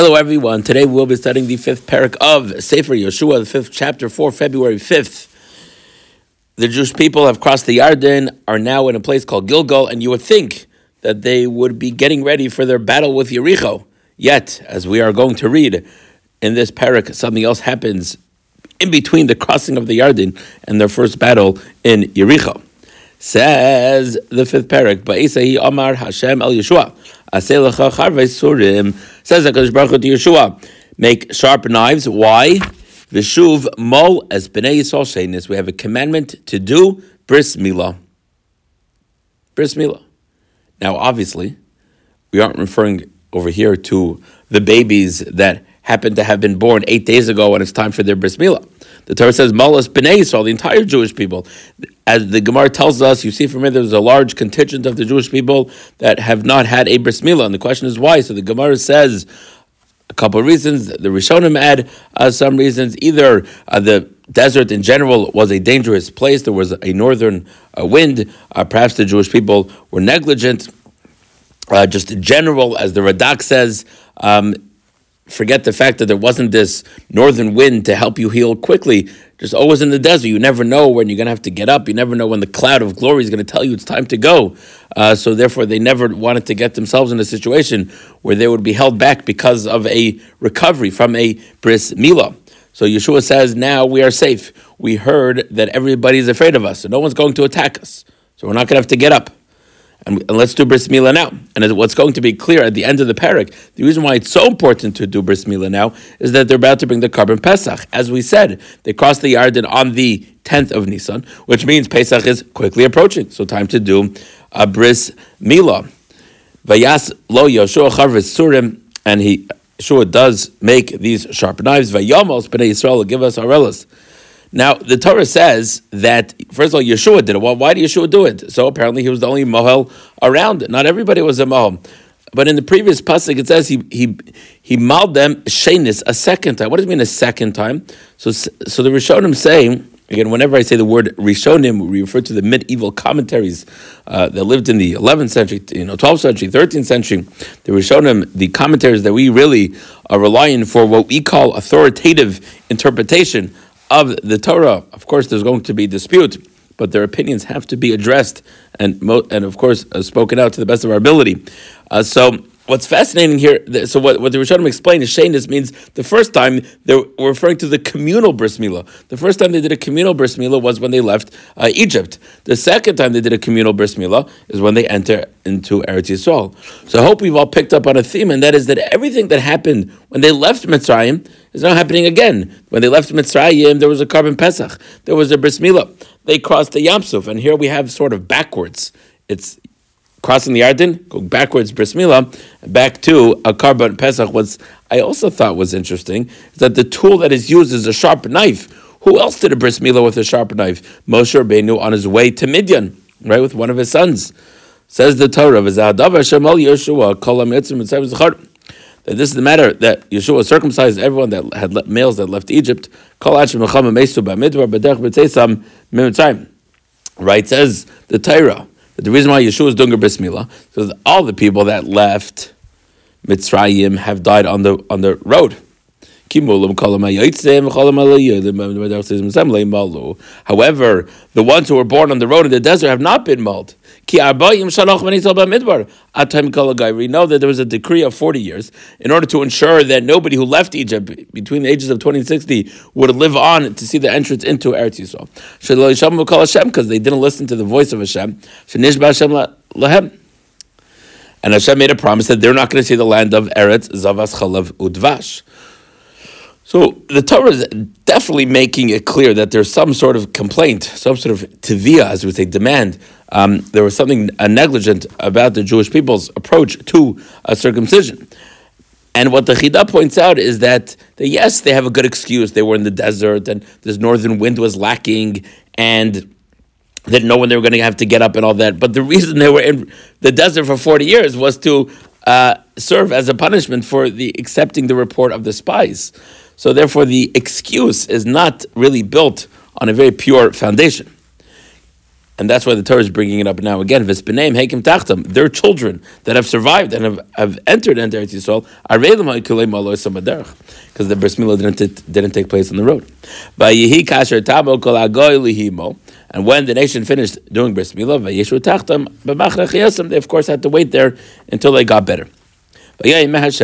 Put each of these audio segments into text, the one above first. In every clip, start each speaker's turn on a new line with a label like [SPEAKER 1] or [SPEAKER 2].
[SPEAKER 1] Hello, everyone. Today we'll be studying the fifth parak of Sefer Yehoshua, the fifth chapter for February 5th. The Jewish people have crossed the Yarden, are now in a place called Gilgal, and you would think that they would be getting ready for their battle with Yericho. Yet, as we are going to read in this parak, something else happens in between the crossing of the Yarden and their first battle in Yericho. Says the fifth parak, Ba'isai Amar Hashem El Yehoshua. Says HaKadosh Baruch Hu to Yehoshua, make sharp knives. Why? Vishuv mol as bnei Yisrael sheinis. We have a commandment to do bris milah. Bris milah. Now, obviously, we aren't referring over here to the babies that happen to have been born eight days ago and it's time for their bris milah. The Torah says Malas Bnei Yisrael, the entire Jewish people. As the Gemara tells us, you see from here there's a large contingent of the Jewish people that have not had a bris milah, and the question is why. So the Gemara says a couple of reasons. The Rishonim add uh, some reasons. Either uh, the desert in general was a dangerous place. There was a northern uh, wind. Uh, perhaps the Jewish people were negligent. Uh, just in general, as the Radak says, um, forget the fact that there wasn't this northern wind to help you heal quickly. Just always in the desert, you never know when you're going to have to get up. You never know when the cloud of glory is going to tell you it's time to go. Uh, so therefore, they never wanted to get themselves in a situation where they would be held back because of a recovery from a bris milah. So Yehoshua says, now we are safe. We heard that everybody's afraid of us, so no one's going to attack us. So we're not going to have to get up. And, and, let's do bris milah now. And what's going to be clear at the end of the parak, the reason why it's so important to do bris milah now is that they're about to bring the korban pesach. As we said, they crossed the Yarden on the tenth of Nisan, which means Pesach is quickly approaching. So time to do a bris milah. Vayas lo Yehoshua charvis surim, and he Yehoshua does make these sharp knives. Vayamos b'nei Yisrael give us arelas. Now, the Torah says that, first of all, Yehoshua did it. Well, why did Yehoshua do it? So apparently he was the only Mohel around. Not everybody was a Mohel. But in the previous pasuk, it says he he he mauled them shenis a second time. What does it mean a second time? So so the Rishonim say again. Whenever I say the word Rishonim, we refer to the medieval commentaries uh, that lived in the 11th century, you know, 12th century, 13th century. The Rishonim, the commentaries that we really are relying for what we call authoritative interpretation of the Torah. Of course, there's going to be dispute, but their opinions have to be addressed and, and of course, uh, spoken out to the best of our ability. Uh, so, what's fascinating here, so what, what the Rishonim explain is Shayness means the first time they're referring to the communal bris milah. The first time they did a communal bris milah was when they left uh, Egypt. The second time they did a communal bris milah is when they enter into Eretz Yisrael. So I hope we've all picked up on a theme, and that is that everything that happened when they left Mitzrayim is now happening again. When they left Mitzrayim, there was a korban Pesach, there was a bris milah. They crossed the Yamsuf, and here we have sort of backwards. It's crossing the Yarden, going backwards bris milah, back to a korban Pesach. What I also thought was interesting is that the tool that is used is a sharp knife. Who else did a bris milah with a sharp knife? Moshe Rabbeinu on his way to Midian, right, with one of his sons. Says the Torah, that this is the matter that Yehoshua circumcised everyone that had males that left Egypt. Right, says the Torah that the reason why Yehoshua is doing a bris milah because all the people that left Mitzrayim have died on the on the road. However, the ones who were born on the road in the desert have not been mauled. We know that there was a decree of 40 years in order to ensure that nobody who left Egypt between the ages of 20 and 60 would live on to see the entrance into Eretz Yisrael. Because they didn't listen to the voice of Hashem. And Hashem made a promise that they're not going to see the land of Eretz, Zavas, Chalav, Udvash. So the Torah is definitely making it clear that there's some sort of complaint, some sort of tivia, as we say, demand. Um, there was something uh, negligent about the Jewish people's approach to circumcision. And what the Chida points out is that, that, yes, they have a good excuse. They were in the desert and this northern wind was lacking and they didn't know when they were going to have to get up and all that. But the reason they were in the desert for 40 years was to uh, serve as a punishment for the accepting the report of the spies. So therefore, the excuse is not really built on a very pure foundation. and that's why the Torah is bringing it up now again. V'speneim hekim tachtam, their children that have survived and have, have entered into Eretz Yisrael, samaderach, because the bris milah didn't, didn't take place on the road. And when the nation finished doing bris milah, they of course had to wait there until they got better. Hashem says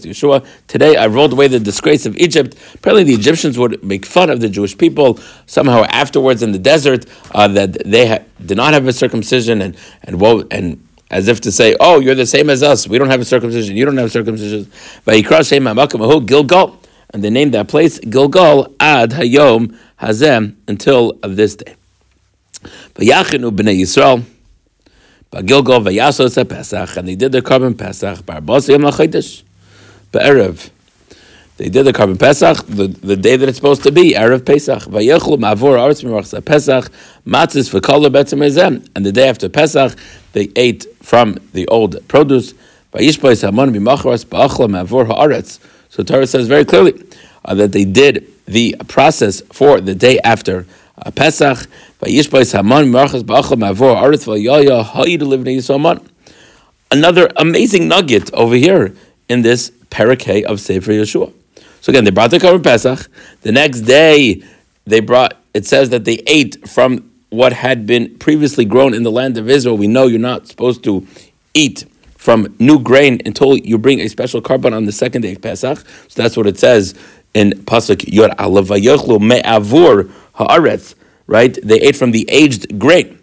[SPEAKER 1] to Yehoshua, Today I rolled away the disgrace of Egypt. Apparently, the Egyptians would make fun of the Jewish people somehow afterwards in the desert uh, that they ha- did not have a circumcision and, and, woe, and as if to say, Oh, you're the same as us. We don't have a circumcision. You don't have a circumcision. Gilgal. And they named that place Gilgal ad Hayom Hazem until of this day. Vayachinu b'nei Yisrael. Gilgal vayasos Pesach, and they did the korban Pesach. Barbos yom lachidish, be'erev. They did the korban Pesach the, the day that it's supposed to be, erev Pesach. Vayechlu mavor aretz mirachsa Pesach matzis v'kol betzem And the day after Pesach, they ate from the old produce. Vayishbois hamon b'macharas ba'achla mavor haaretz. So Torah says very clearly uh, that they did the process for the day after uh, Pesach. Another amazing nugget over here in this parakeh of Sefer Yehoshua. So again, they brought the korban Pesach. The next day, they brought. It says that they ate from what had been previously grown in the land of Israel. We know you're not supposed to eat from new grain until you bring a special korban on the second day of Pesach. So that's what it says in pasuk Yor Me'avur Haaretz right? They ate from the aged grain.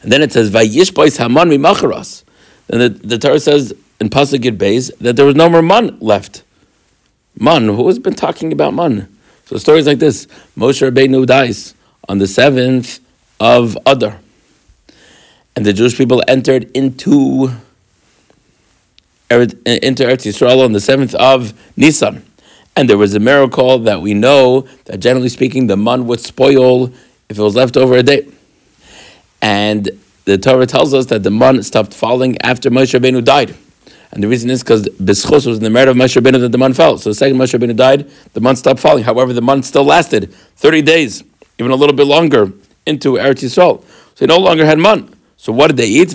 [SPEAKER 1] And then it says, Vayishbois Haman mimacharas. And the, the Torah says in Pasuk Beis that there was no more man left. Man, who has been talking about man? So stories like this: Moshe Rabbeinu dies on the seventh of Adar, and the Jewish people entered into into Eretz Yisrael on the seventh of Nisan. And there was a miracle that we know that generally speaking, the man would spoil if it was left over a day. And the Torah tells us that the man stopped falling after Moshe Rabbeinu died. And the reason is because Bischus was in the merit of Moshe Rabbeinu that the man fell. So the second Moshe Rabbeinu died, the man stopped falling. However, the man still lasted 30 days, even a little bit longer, into Eretz Yisrael. So he no longer had man. So what did they eat?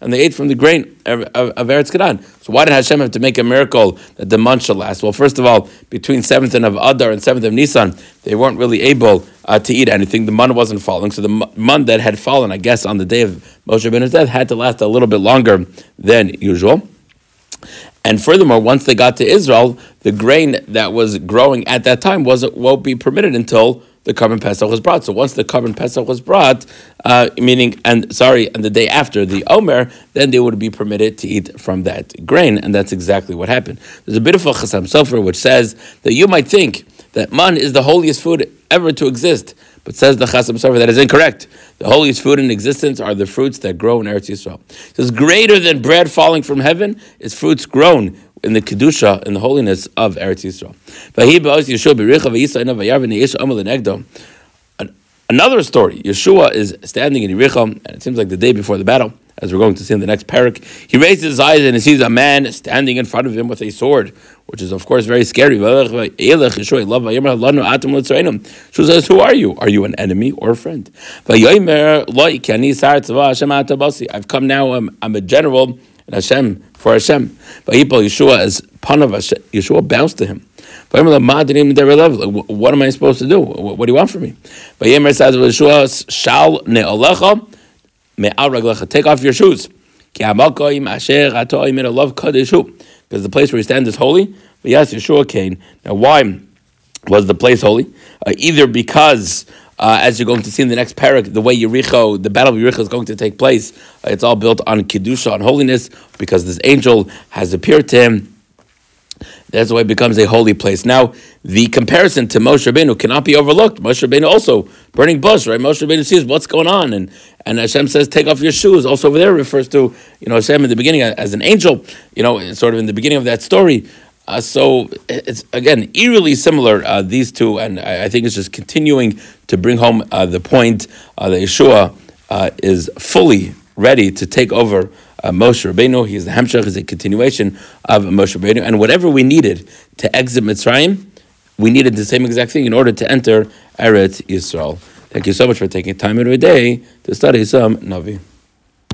[SPEAKER 1] and they ate from the grain of, Eretz Canaan. So why did Hashem have to make a miracle that the month shall last? Well, first of all, between seventh and of Adar and seventh of Nisan, they weren't really able uh, to eat anything. The month wasn't falling, so the month that had fallen, I guess, on the day of Moshe Rabbeinu's death, had to last a little bit longer than usual. And furthermore, once they got to Israel, the grain that was growing at that time wasn't won't be permitted until the korban pesach was brought. So once the korban pesach was brought, uh, meaning and sorry, and the day after the omer, then they would be permitted to eat from that grain, and that's exactly what happened. There's a bit of a Chassam Sofer which says that you might think that man is the holiest food ever to exist. But says the Chassam Sofer that is incorrect. The holiest food in existence are the fruits that grow in Eretz Yisrael. It says greater than bread falling from heaven is fruits grown in the kedusha in the holiness of Eretz Yisrael. Another story: Yehoshua is standing in Yericho, and it seems like the day before the battle, as we're going to see in the next parak. He raises his eyes and he sees a man standing in front of him with a sword, which is of course very scary. Yehoshua says, "Who are you? Are you an enemy or a friend?" I've come now. I'm, I'm a general and Hashem for Hashem. Yehoshua as Panav Hashem. Yehoshua bounced to him. What am I supposed to do? What do you want from me? Vayemer says Yehoshua shal ne'olecha. Take off your shoes. Because the place where you stand is holy. But yes, Yehoshua came. Now, why was the place holy? Uh, either because uh, as you're going to see in the next parak, the way Yericho, the battle of Yericho is going to take place, uh, it's all built on kedusha, on holiness, because this angel has appeared to him. That's why it becomes a holy place. Now, the comparison to Moshe Rabbeinu cannot be overlooked. Moshe Rabbeinu also burning bush, right? Moshe Rabbeinu sees what's going on, and and Hashem says, "Take off your shoes." Also, over there refers to you know Hashem in the beginning as an angel. You know, sort of in the beginning of that story. Uh, so it's again eerily similar uh, these two, and I, I, think it's just continuing to bring home uh, the point uh, that Yehoshua uh, is fully ready to take over uh, Moshe Rabbeinu. He's the Hemshech, is a continuation of Moshe Rabbeinu, and whatever we needed to exit Mitzrayim, we needed the same exact thing in order to enter Eretz Yisrael. Thank you so much for taking time out of your day to study some Navi.